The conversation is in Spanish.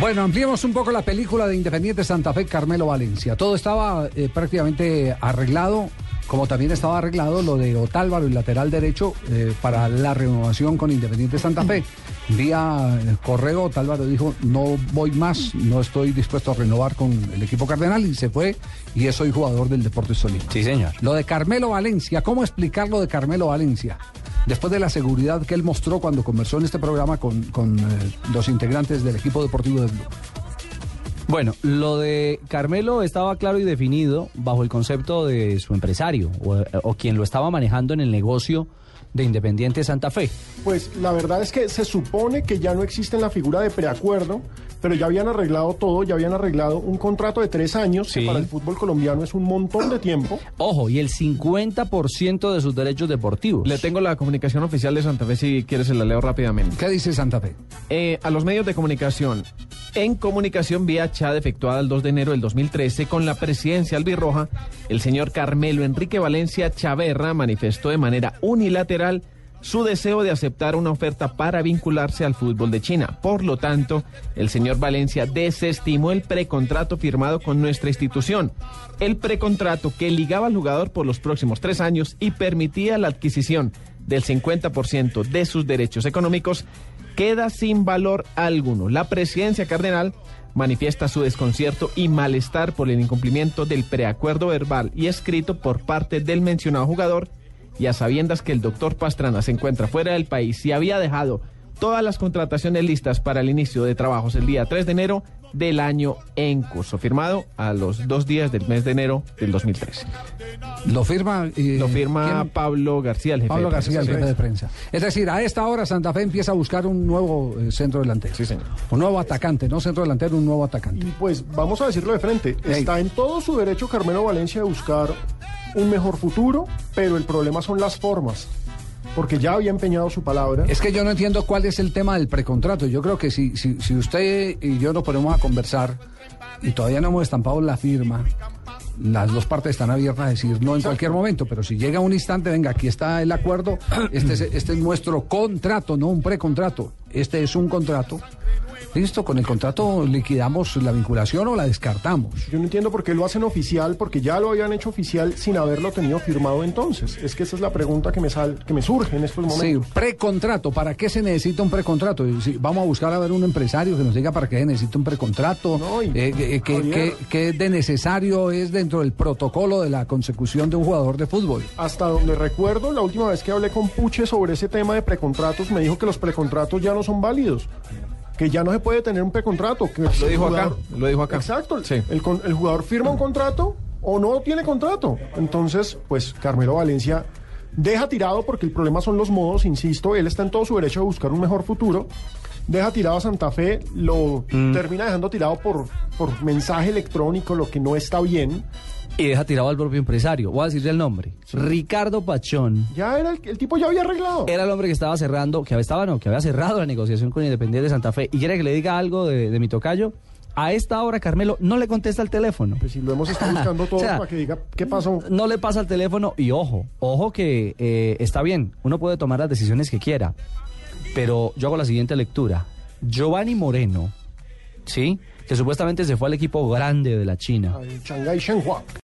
Bueno, ampliemos un poco la película de Independiente Santa Fe, Carmelo Valencia. Todo estaba eh, prácticamente arreglado, como también estaba arreglado lo de Otálvaro, el lateral derecho, eh, para la renovación con Independiente Santa Fe. Vía eh, correo, Otálvaro dijo, no voy más, no estoy dispuesto a renovar con el equipo cardenal y se fue y es hoy jugador del Deportes Tolima. Sí, señor. Lo de Carmelo Valencia, ¿cómo explicar lo de Carmelo Valencia? Después de la seguridad que él mostró cuando conversó en este programa con, con, eh, los integrantes del equipo deportivo del club. Bueno, lo de Carmelo estaba claro y definido bajo el concepto de su empresario o, o quien lo estaba manejando en el negocio de Independiente Santa Fe. Pues la verdad es que se supone que ya no existe la figura de preacuerdo, pero ya habían arreglado todo, ya habían arreglado un contrato de tres años, Sí. que para el fútbol colombiano es un montón de tiempo. Ojo, y el 50% de sus derechos deportivos. Le tengo la comunicación oficial de Santa Fe si quieres se la leo rápidamente. ¿Qué dice Santa Fe? Eh, a los medios de comunicación. En comunicación vía chat efectuada el 2 de enero del 2013 con la presidencia albirroja, el señor Carmelo Enrique Valencia Chaverra manifestó de manera unilateral su deseo de aceptar una oferta para vincularse al fútbol de China. Por lo tanto, el señor Valencia desestimó el precontrato firmado con nuestra institución. El precontrato que ligaba al jugador por los próximos tres años y permitía la adquisición del 50% de sus derechos económicos queda sin valor alguno. La presidencia cardenal manifiesta su desconcierto y malestar por el incumplimiento del preacuerdo verbal y escrito por parte del mencionado jugador y a sabiendas que el doctor Pastrana se encuentra fuera del país y había dejado todas las contrataciones listas para el inicio de trabajos el día 3 de enero del año en curso, firmado a los dos días del mes de enero del 2013. Lo firma. eh, Lo firma ¿quién? Pablo García, el jefe Pablo de García, el prensa. jefe de prensa. Es decir, a esta hora Santa Fe empieza a buscar un nuevo eh, centro delantero. Sí, señor. Un nuevo atacante, no centro delantero, un nuevo atacante. Y pues vamos a decirlo de frente, está en todo su derecho Carmelo Valencia de buscar un mejor futuro, pero el problema son las formas, porque ya había empeñado su palabra. Es que yo no entiendo cuál es el tema del precontrato. Yo creo que si, si, si usted y yo nos ponemos a conversar y todavía no hemos estampado la firma, las dos partes están abiertas a decir no en cualquier momento, pero si llega un instante, venga, aquí está el acuerdo, este es, este es nuestro contrato, no un precontrato, este es un contrato. Listo, con el contrato liquidamos la vinculación o la descartamos. Yo no entiendo por qué lo hacen oficial, porque ya lo habían hecho oficial sin haberlo tenido firmado entonces. Es que esa es la pregunta que me, sal, que me surge en estos Sí, momentos. precontrato. ¿Para qué se necesita un precontrato? Sí, vamos a buscar a ver un empresario que nos diga para qué se necesita un precontrato. No, y- eh, eh, qué, Javier. qué- qué de necesario es dentro del protocolo de la consecución de un jugador de fútbol. Hasta donde recuerdo, la última vez que hablé con Puche sobre ese tema de precontratos, me dijo que los precontratos ya no son válidos. Que ya no se puede tener un precontrato. Que Lo dijo acá, lo dijo acá. Exacto. Sí. El, con- el jugador firma un contrato o no tiene contrato. Entonces, pues Carmelo Valencia deja tirado, porque el problema son los modos, insisto, él está en todo su derecho de buscar un mejor futuro. Deja tirado a Santa Fe, lo Mm. termina dejando tirado por, por mensaje electrónico, lo que no está bien. Y deja tirado al propio empresario. Voy a decirle el nombre. Ricardo Pachón. Ya era el, el tipo ya había arreglado. Era el hombre que estaba cerrando, que estaba, no, que había cerrado la negociación con Independiente de Santa Fe. ¿Y quiere que le diga algo de, de mi tocayo? A esta hora, Carmelo no le contesta el teléfono. Pues si lo hemos estado buscando todo O sea, para que diga qué pasó. No le pasa el teléfono y ojo, ojo que eh, está bien, uno puede tomar las decisiones que quiera, pero yo hago la siguiente lectura. Giovanni Moreno, ¿sí? Que supuestamente se fue al equipo grande de la China.